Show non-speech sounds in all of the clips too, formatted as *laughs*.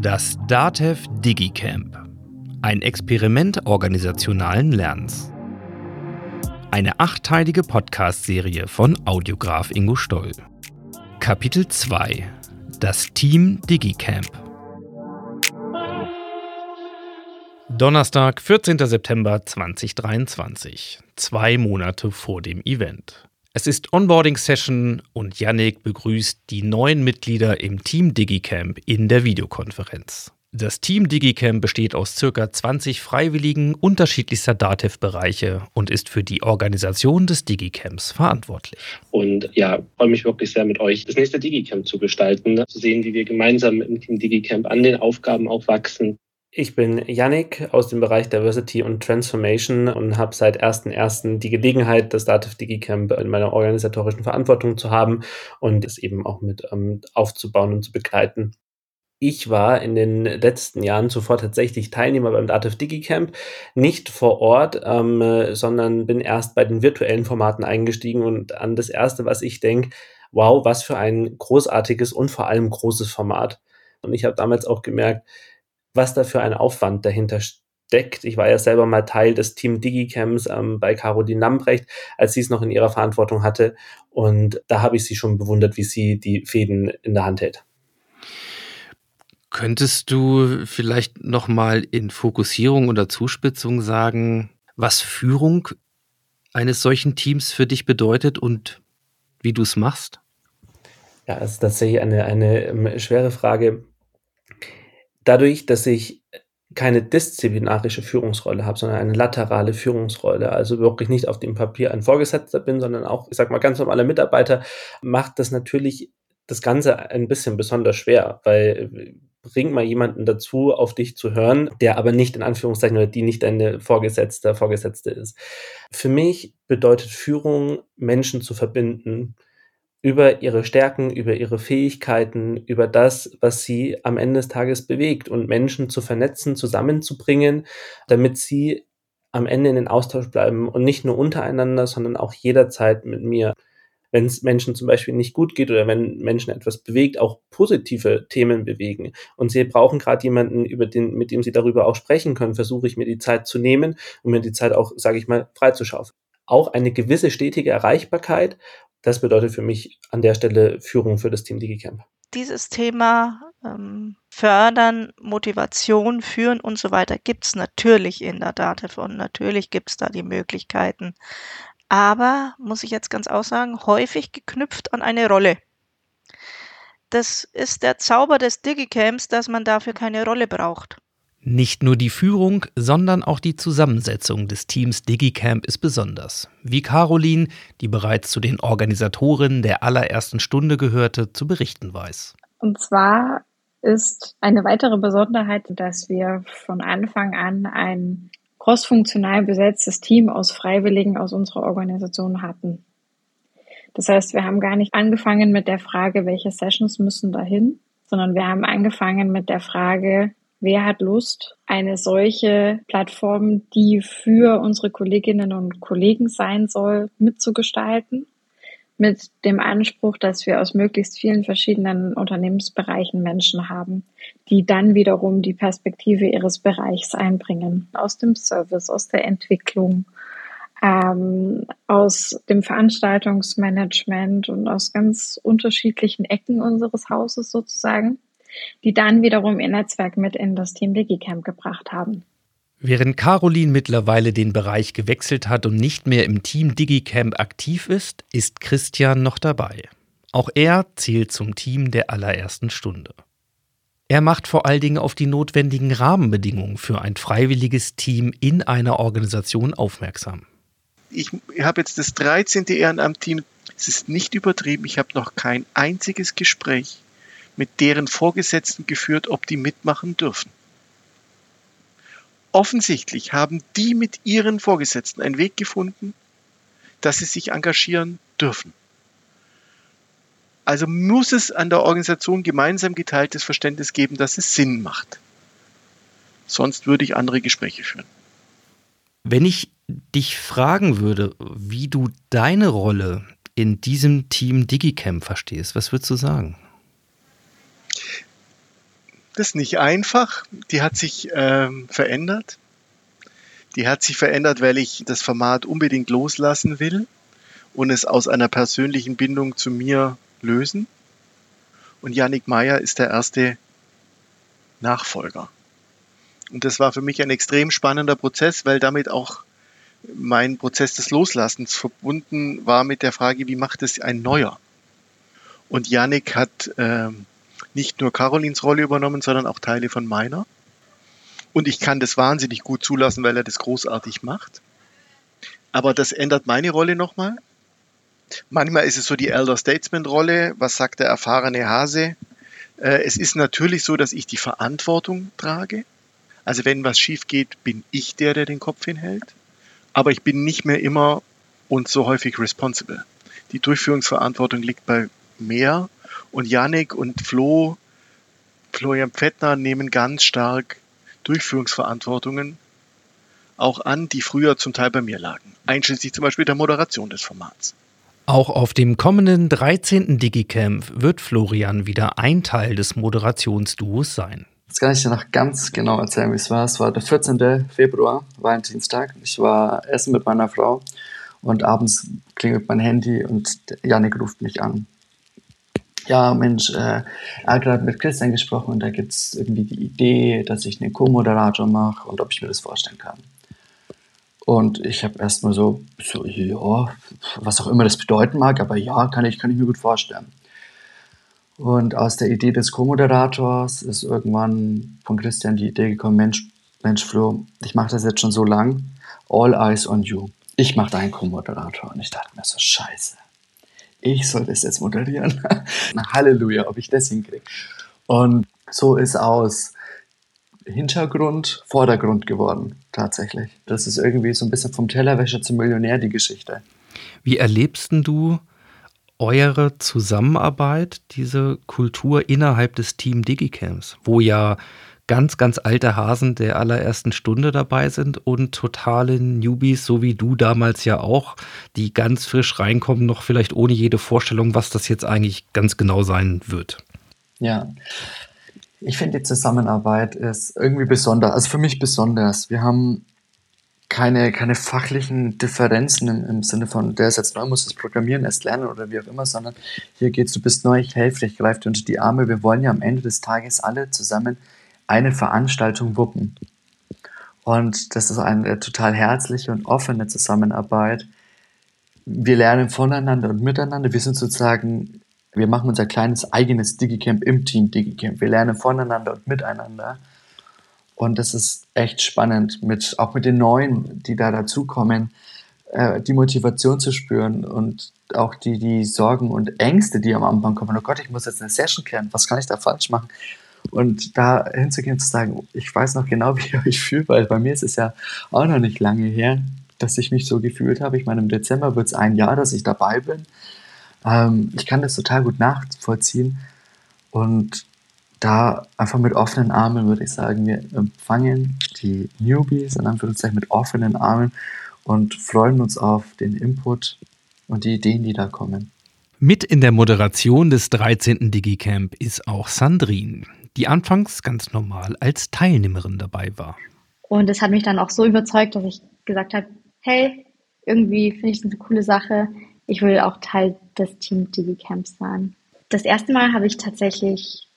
Das DATEV DigiCamp. Ein Experiment organisationalen Lernens. Eine achteilige Podcast-Serie von Audiograf Ingo Stoll. Kapitel 2. Das Team DigiCamp. Donnerstag, 14. September 2023. Zwei Monate vor dem Event. Es ist Onboarding-Session und Yannick begrüßt die neuen Mitglieder im Team DigiCamp in der Videokonferenz. Das Team DigiCamp besteht aus ca. 20 Freiwilligen unterschiedlichster DATEV-Bereiche und ist für die Organisation des DigiCamps verantwortlich. Und ja, freue mich wirklich sehr mit euch, das nächste DigiCamp zu gestalten, zu sehen, wie wir gemeinsam im Team DigiCamp an den Aufgaben auch wachsen ich bin Yannick aus dem Bereich Diversity und Transformation und habe seit 1.1. die Gelegenheit, das Dativ DigiCamp in meiner organisatorischen Verantwortung zu haben und es eben auch mit ähm, aufzubauen und zu begleiten. Ich war in den letzten Jahren zuvor tatsächlich Teilnehmer beim Dativ DigiCamp, nicht vor Ort, ähm, sondern bin erst bei den virtuellen Formaten eingestiegen und an das erste, was ich denke, wow, was für ein großartiges und vor allem großes Format. Und ich habe damals auch gemerkt, was da für ein Aufwand dahinter steckt. Ich war ja selber mal Teil des Team Digicamps ähm, bei Caroline Lambrecht, als sie es noch in ihrer Verantwortung hatte. Und da habe ich sie schon bewundert, wie sie die Fäden in der Hand hält. Könntest du vielleicht noch mal in Fokussierung oder Zuspitzung sagen, was Führung eines solchen Teams für dich bedeutet und wie du es machst? Ja, es ist tatsächlich eine, eine ähm, schwere Frage dadurch, dass ich keine disziplinarische Führungsrolle habe, sondern eine laterale Führungsrolle, also wirklich nicht auf dem Papier ein Vorgesetzter bin, sondern auch, ich sag mal, ganz normaler Mitarbeiter, macht das natürlich das Ganze ein bisschen besonders schwer, weil bring mal jemanden dazu, auf dich zu hören, der aber nicht in Anführungszeichen oder die nicht deine Vorgesetzte, Vorgesetzte ist. Für mich bedeutet Führung, Menschen zu verbinden, über ihre Stärken, über ihre Fähigkeiten, über das, was sie am Ende des Tages bewegt und Menschen zu vernetzen, zusammenzubringen, damit sie am Ende in den Austausch bleiben und nicht nur untereinander, sondern auch jederzeit mit mir. Wenn es Menschen zum Beispiel nicht gut geht oder wenn Menschen etwas bewegt, auch positive Themen bewegen und sie brauchen gerade jemanden, über den, mit dem sie darüber auch sprechen können, versuche ich mir die Zeit zu nehmen und mir die Zeit auch, sage ich mal, freizuschaufeln auch eine gewisse stetige Erreichbarkeit das bedeutet für mich an der Stelle Führung für das Team DigiCamp. Dieses Thema ähm, Fördern, Motivation, Führen und so weiter gibt es natürlich in der DATEV und natürlich gibt es da die Möglichkeiten. Aber, muss ich jetzt ganz aussagen, häufig geknüpft an eine Rolle. Das ist der Zauber des Digicamps, dass man dafür keine Rolle braucht. Nicht nur die Führung, sondern auch die Zusammensetzung des Teams DigiCamp ist besonders. Wie Caroline, die bereits zu den Organisatorinnen der allerersten Stunde gehörte, zu berichten weiß. Und zwar ist eine weitere Besonderheit, dass wir von Anfang an ein crossfunktional besetztes Team aus Freiwilligen aus unserer Organisation hatten. Das heißt, wir haben gar nicht angefangen mit der Frage, welche Sessions müssen dahin, sondern wir haben angefangen mit der Frage, Wer hat Lust, eine solche Plattform, die für unsere Kolleginnen und Kollegen sein soll, mitzugestalten? Mit dem Anspruch, dass wir aus möglichst vielen verschiedenen Unternehmensbereichen Menschen haben, die dann wiederum die Perspektive ihres Bereichs einbringen. Aus dem Service, aus der Entwicklung, ähm, aus dem Veranstaltungsmanagement und aus ganz unterschiedlichen Ecken unseres Hauses sozusagen die dann wiederum ihr Netzwerk mit in das Team DigiCamp gebracht haben. Während Caroline mittlerweile den Bereich gewechselt hat und nicht mehr im Team DigiCamp aktiv ist, ist Christian noch dabei. Auch er zählt zum Team der allerersten Stunde. Er macht vor allen Dingen auf die notwendigen Rahmenbedingungen für ein freiwilliges Team in einer Organisation aufmerksam. Ich habe jetzt das 13. Ehrenamt-Team. Es ist nicht übertrieben. Ich habe noch kein einziges Gespräch mit deren Vorgesetzten geführt, ob die mitmachen dürfen. Offensichtlich haben die mit ihren Vorgesetzten einen Weg gefunden, dass sie sich engagieren dürfen. Also muss es an der Organisation gemeinsam geteiltes Verständnis geben, dass es Sinn macht. Sonst würde ich andere Gespräche führen. Wenn ich dich fragen würde, wie du deine Rolle in diesem Team DigiCamp verstehst, was würdest du sagen? Das nicht einfach. Die hat sich ähm, verändert. Die hat sich verändert, weil ich das Format unbedingt loslassen will und es aus einer persönlichen Bindung zu mir lösen. Und Yannick Meyer ist der erste Nachfolger. Und das war für mich ein extrem spannender Prozess, weil damit auch mein Prozess des Loslassens verbunden war mit der Frage, wie macht es ein Neuer? Und Yannick hat ähm, nicht nur Carolins Rolle übernommen, sondern auch Teile von meiner. Und ich kann das wahnsinnig gut zulassen, weil er das großartig macht. Aber das ändert meine Rolle nochmal. Manchmal ist es so die Elder Statesman-Rolle. Was sagt der erfahrene Hase? Äh, es ist natürlich so, dass ich die Verantwortung trage. Also wenn was schief geht, bin ich der, der den Kopf hinhält. Aber ich bin nicht mehr immer und so häufig responsible. Die Durchführungsverantwortung liegt bei mehr und Yannick und Flo, Florian Pfettner nehmen ganz stark Durchführungsverantwortungen auch an, die früher zum Teil bei mir lagen. Einschließlich zum Beispiel der Moderation des Formats. Auch auf dem kommenden 13. Digicamp wird Florian wieder ein Teil des Moderationsduos sein. Jetzt kann ich dir noch ganz genau erzählen, wie es war. Es war der 14. Februar, Valentinstag. Ich war essen mit meiner Frau und abends klingelt mein Handy und Janik ruft mich an ja, Mensch, äh, er hat gerade mit Christian gesprochen und da gibt es irgendwie die Idee, dass ich einen Co-Moderator mache und ob ich mir das vorstellen kann. Und ich habe erstmal so, so, ja, was auch immer das bedeuten mag, aber ja, kann ich, kann ich mir gut vorstellen. Und aus der Idee des Co-Moderators ist irgendwann von Christian die Idee gekommen, Mensch, Mensch Flo, ich mache das jetzt schon so lang, all eyes on you. Ich mache deinen Co-Moderator. Und ich dachte mir so, scheiße ich soll das jetzt moderieren. *laughs* Halleluja, ob ich das hinkriege. Und so ist aus Hintergrund Vordergrund geworden, tatsächlich. Das ist irgendwie so ein bisschen vom Tellerwäscher zum Millionär die Geschichte. Wie erlebst du eure Zusammenarbeit, diese Kultur innerhalb des Team Digicamps, wo ja ganz, ganz alte Hasen der allerersten Stunde dabei sind und totale Newbies, so wie du damals ja auch, die ganz frisch reinkommen, noch vielleicht ohne jede Vorstellung, was das jetzt eigentlich ganz genau sein wird. Ja. Ich finde, die Zusammenarbeit ist irgendwie besonders, also für mich besonders. Wir haben keine, keine fachlichen Differenzen im, im Sinne von, der ist jetzt neu, muss das Programmieren erst lernen oder wie auch immer, sondern hier geht's, du bist neu, ich helfe ich greife dir unter die Arme. Wir wollen ja am Ende des Tages alle zusammen eine Veranstaltung wuppen. Und das ist eine total herzliche und offene Zusammenarbeit. Wir lernen voneinander und miteinander. Wir sind sozusagen, wir machen unser kleines eigenes Digicamp im Team Digicamp. Wir lernen voneinander und miteinander. Und das ist echt spannend, mit, auch mit den Neuen, die da dazukommen, äh, die Motivation zu spüren und auch die, die Sorgen und Ängste, die am Anfang kommen. Oh Gott, ich muss jetzt eine Session klären. Was kann ich da falsch machen? Und da hinzugehen zu sagen, ich weiß noch genau, *laughs* wie ihr euch fühlt, weil bei mir ist es ja auch noch nicht lange her, dass ich mich so gefühlt habe. Ich meine, im Dezember wird es ein Jahr, dass ich dabei bin. Ähm, ich kann das total gut nachvollziehen. Und da einfach mit offenen Armen würde ich sagen, wir empfangen die Newbies in Anführungszeichen mit offenen Armen und freuen uns auf den Input und die Ideen, die da kommen. Mit in der Moderation des 13. Digicamp ist auch Sandrine die anfangs ganz normal als Teilnehmerin dabei war. Und es hat mich dann auch so überzeugt, dass ich gesagt habe, hey, irgendwie finde ich das eine coole Sache. Ich will auch Teil des Team DigiCamps sein. Das erste Mal habe ich tatsächlich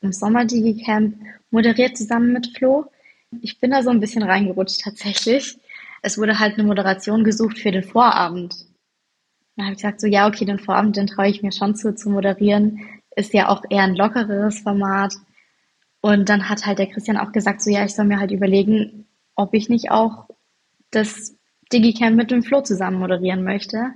im Sommer DigiCamp moderiert zusammen mit Flo. Ich bin da so ein bisschen reingerutscht tatsächlich. Es wurde halt eine Moderation gesucht für den Vorabend. Dann habe ich gesagt, so ja, okay, den Vorabend, den traue ich mir schon zu, zu moderieren. Ist ja auch eher ein lockeres Format. Und dann hat halt der Christian auch gesagt, so ja, ich soll mir halt überlegen, ob ich nicht auch das Digicamp mit dem Flo zusammen moderieren möchte.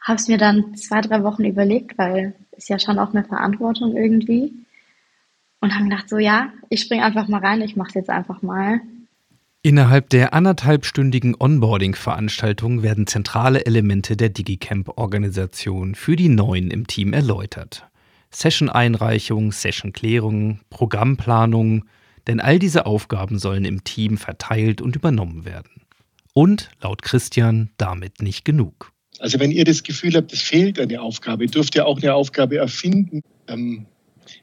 Habe es mir dann zwei, drei Wochen überlegt, weil ist ja schon auch eine Verantwortung irgendwie. Und habe gedacht, so ja, ich springe einfach mal rein, ich mache es jetzt einfach mal. Innerhalb der anderthalbstündigen Onboarding-Veranstaltung werden zentrale Elemente der Digicamp-Organisation für die Neuen im Team erläutert. Session-Einreichung, Session-Klärung, Programmplanung, denn all diese Aufgaben sollen im Team verteilt und übernommen werden. Und laut Christian damit nicht genug. Also wenn ihr das Gefühl habt, es fehlt eine Aufgabe, dürft ihr auch eine Aufgabe erfinden. Ähm,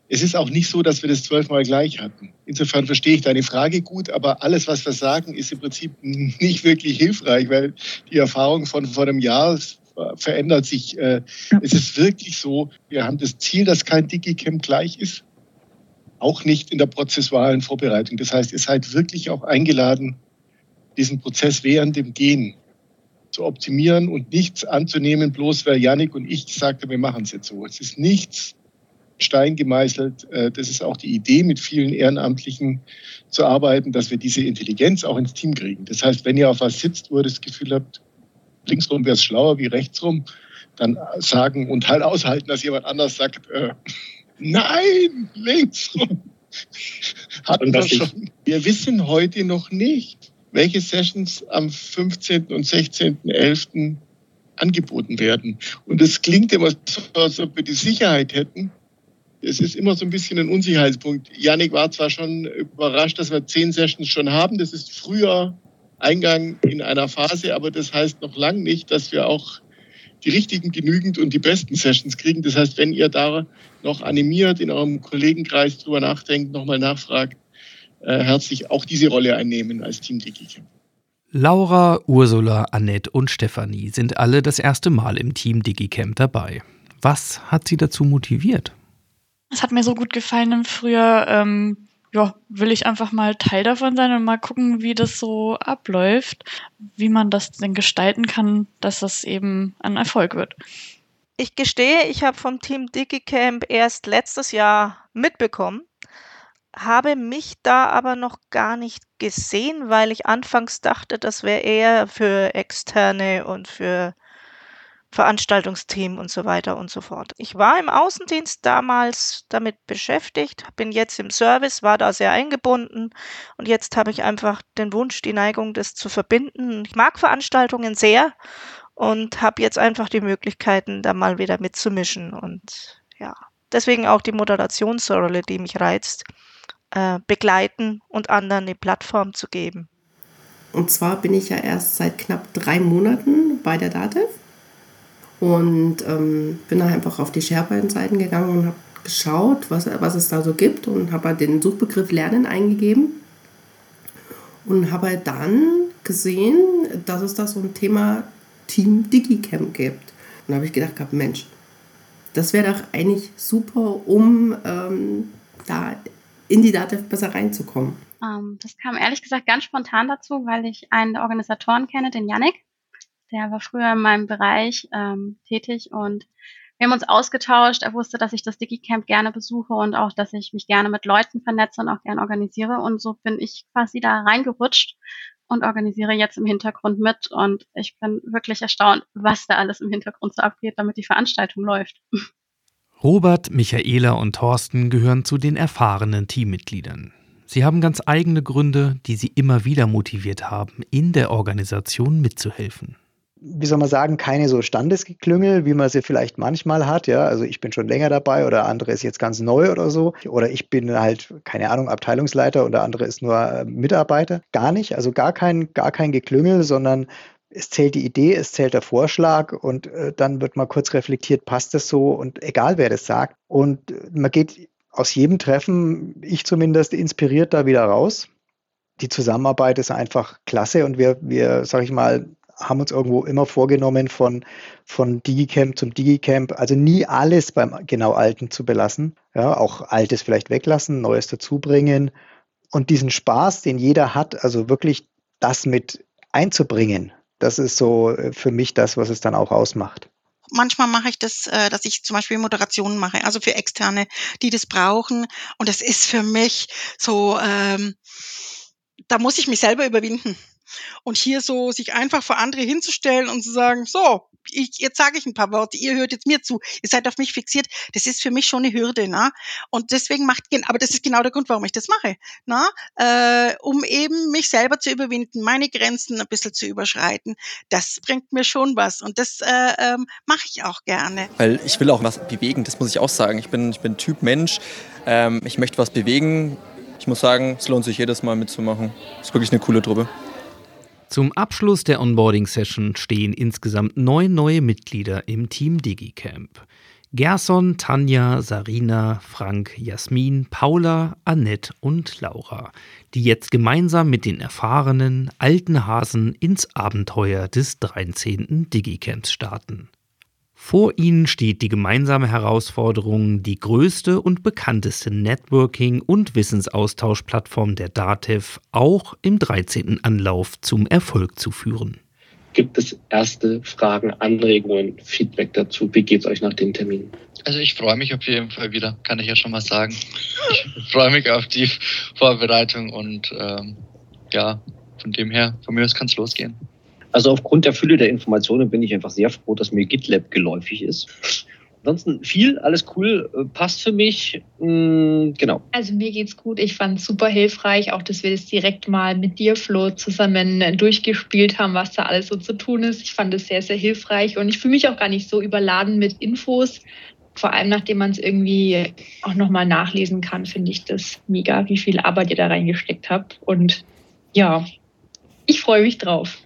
es ist auch nicht so, dass wir das zwölfmal gleich hatten. Insofern verstehe ich deine Frage gut, aber alles, was wir sagen, ist im Prinzip *laughs* nicht wirklich hilfreich, weil die Erfahrung von vor einem Jahr verändert sich. Äh, es ist wirklich so, wir haben das Ziel, dass kein Digicamp gleich ist, auch nicht in der prozessualen Vorbereitung. Das heißt, ihr seid wirklich auch eingeladen, diesen Prozess während dem Gehen zu optimieren und nichts anzunehmen, bloß weil Yannick und ich gesagt haben, wir machen es jetzt so. Es ist nichts Stein gemeißelt. Äh, das ist auch die Idee, mit vielen Ehrenamtlichen zu arbeiten, dass wir diese Intelligenz auch ins Team kriegen. Das heißt, wenn ihr auf was sitzt, wo ihr das Gefühl habt, linksrum wäre es schlauer wie rechtsrum, dann sagen und halt aushalten, dass jemand anders sagt, äh, *laughs* nein, linksrum. *laughs* Hatten wir schon. Wir wissen heute noch nicht, welche Sessions am 15. und 16.11. angeboten werden. Und es klingt immer so, als ob wir die Sicherheit hätten. Es ist immer so ein bisschen ein Unsicherheitspunkt. Janik war zwar schon überrascht, dass wir zehn Sessions schon haben. Das ist früher Eingang in einer Phase, aber das heißt noch lange nicht, dass wir auch die richtigen genügend und die besten Sessions kriegen. Das heißt, wenn ihr da noch animiert, in eurem Kollegenkreis drüber nachdenkt, nochmal nachfragt, äh, herzlich auch diese Rolle einnehmen als Team DigiCamp. Laura, Ursula, Annette und Stefanie sind alle das erste Mal im Team DigiCamp dabei. Was hat sie dazu motiviert? Es hat mir so gut gefallen Früher, ähm, ja, will ich einfach mal Teil davon sein und mal gucken, wie das so abläuft, wie man das denn gestalten kann, dass das eben ein Erfolg wird. Ich gestehe, ich habe vom Team DigiCamp erst letztes Jahr mitbekommen, habe mich da aber noch gar nicht gesehen, weil ich anfangs dachte, das wäre eher für Externe und für Veranstaltungsteam und so weiter und so fort. Ich war im Außendienst damals damit beschäftigt, bin jetzt im Service, war da sehr eingebunden und jetzt habe ich einfach den Wunsch, die Neigung, das zu verbinden. Ich mag Veranstaltungen sehr und habe jetzt einfach die Möglichkeiten, da mal wieder mitzumischen und ja, deswegen auch die Moderationsrolle, die mich reizt, äh, begleiten und anderen eine Plattform zu geben. Und zwar bin ich ja erst seit knapp drei Monaten bei der DATEV und ähm, bin dann einfach auf die SharePoint-Seiten gegangen und habe geschaut, was, was es da so gibt und habe halt den Suchbegriff Lernen eingegeben und habe halt dann gesehen, dass es da so ein Thema Team DigiCamp gibt. Und da habe ich gedacht, Mensch, das wäre doch eigentlich super, um ähm, da in die Datev besser reinzukommen. Ähm, das kam ehrlich gesagt ganz spontan dazu, weil ich einen der Organisatoren kenne, den Yannick. Der war früher in meinem Bereich ähm, tätig und wir haben uns ausgetauscht. Er wusste, dass ich das DigiCamp gerne besuche und auch, dass ich mich gerne mit Leuten vernetze und auch gerne organisiere. Und so bin ich quasi da reingerutscht und organisiere jetzt im Hintergrund mit. Und ich bin wirklich erstaunt, was da alles im Hintergrund so abgeht, damit die Veranstaltung läuft. Robert, Michaela und Thorsten gehören zu den erfahrenen Teammitgliedern. Sie haben ganz eigene Gründe, die sie immer wieder motiviert haben, in der Organisation mitzuhelfen wie soll man sagen, keine so Standesgeklüngel, wie man sie vielleicht manchmal hat. Ja, also ich bin schon länger dabei oder andere ist jetzt ganz neu oder so. Oder ich bin halt, keine Ahnung, Abteilungsleiter und der andere ist nur äh, Mitarbeiter. Gar nicht, also gar kein, gar kein Geklüngel, sondern es zählt die Idee, es zählt der Vorschlag und äh, dann wird mal kurz reflektiert, passt das so und egal wer das sagt. Und man geht aus jedem Treffen, ich zumindest, inspiriert da wieder raus. Die Zusammenarbeit ist einfach klasse und wir, wir, sag ich mal, haben uns irgendwo immer vorgenommen, von, von Digicamp zum Digicamp, also nie alles beim genau Alten zu belassen. Ja, auch Altes vielleicht weglassen, Neues dazubringen und diesen Spaß, den jeder hat, also wirklich das mit einzubringen. Das ist so äh, für mich das, was es dann auch ausmacht manchmal mache ich das, äh, dass ich zum Beispiel Moderationen mache, also für Externe, die das brauchen. Und das ist für mich so, ähm, da muss ich mich selber überwinden. Und hier so sich einfach vor andere hinzustellen und zu sagen, so, ich, jetzt sage ich ein paar Worte, ihr hört jetzt mir zu, ihr seid auf mich fixiert, das ist für mich schon eine Hürde, ne? Und deswegen macht, aber das ist genau der Grund, warum ich das mache, ne? Äh, um eben mich selber zu überwinden, meine Grenzen ein bisschen zu überschreiten. Das bringt mir schon was und das äh, ähm, mache ich auch gerne. Weil ich will auch was bewegen, das muss ich auch sagen. Ich bin, ich bin Typ Mensch, ähm, ich möchte was bewegen. Ich muss sagen, es lohnt sich jedes Mal mitzumachen. Ist wirklich eine coole Truppe. Zum Abschluss der Onboarding-Session stehen insgesamt neun neue Mitglieder im Team DigiCamp. Gerson, Tanja, Sarina, Frank, Jasmin, Paula, Annette und Laura, die jetzt gemeinsam mit den erfahrenen alten Hasen ins Abenteuer des 13. Digicamps starten. Vor ihnen steht die gemeinsame Herausforderung, die größte und bekannteste Networking- und Wissensaustauschplattform der DATEV auch im 13. Anlauf zum Erfolg zu führen. Gibt es erste Fragen, Anregungen, Feedback dazu? Wie geht es euch nach dem Termin? Also ich freue mich auf jeden Fall wieder, kann ich ja schon mal sagen. Ich freue mich auf die Vorbereitung und ähm, ja, von dem her, von mir aus kann es losgehen. Also aufgrund der Fülle der Informationen bin ich einfach sehr froh, dass mir GitLab geläufig ist. Ansonsten viel, alles cool, äh, passt für mich. Mm, genau. Also mir geht's gut. Ich fand es super hilfreich, auch dass wir das direkt mal mit dir, Flo, zusammen äh, durchgespielt haben, was da alles so zu tun ist. Ich fand es sehr, sehr hilfreich und ich fühle mich auch gar nicht so überladen mit Infos. Vor allem, nachdem man es irgendwie auch nochmal nachlesen kann, finde ich das mega, wie viel Arbeit ihr da reingesteckt habt. Und ja, ich freue mich drauf.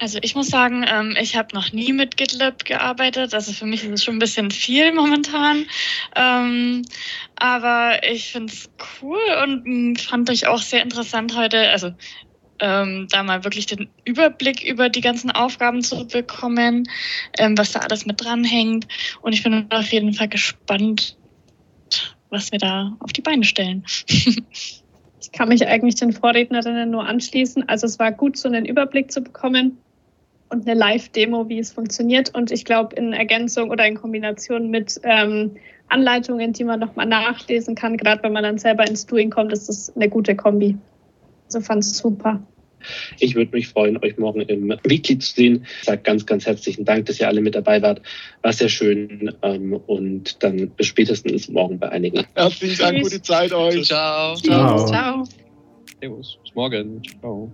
Also ich muss sagen, ähm, ich habe noch nie mit GitLab gearbeitet. Also für mich ist es schon ein bisschen viel momentan. Ähm, aber ich finde es cool und mh, fand ich auch sehr interessant heute. Also ähm, da mal wirklich den Überblick über die ganzen Aufgaben zu bekommen, ähm, was da alles mit dranhängt. Und ich bin auf jeden Fall gespannt, was wir da auf die Beine stellen. Ich kann mich eigentlich den Vorrednerinnen nur anschließen. Also es war gut, so einen Überblick zu bekommen und eine Live-Demo, wie es funktioniert. Und ich glaube, in Ergänzung oder in Kombination mit ähm, Anleitungen, die man nochmal nachlesen kann, gerade wenn man dann selber ins Doing kommt, ist das eine gute Kombi. Also fand es super. Ich würde mich freuen, euch morgen im Weekly zu sehen. Ich sage ganz, ganz herzlichen Dank, dass ihr alle mit dabei wart. War sehr schön. Ähm, und dann bis spätestens morgen bei einigen. Herzlichen Dank, gute Zeit euch. Ciao. Ciao. Ciao. Servus. Bis morgen. Ciao.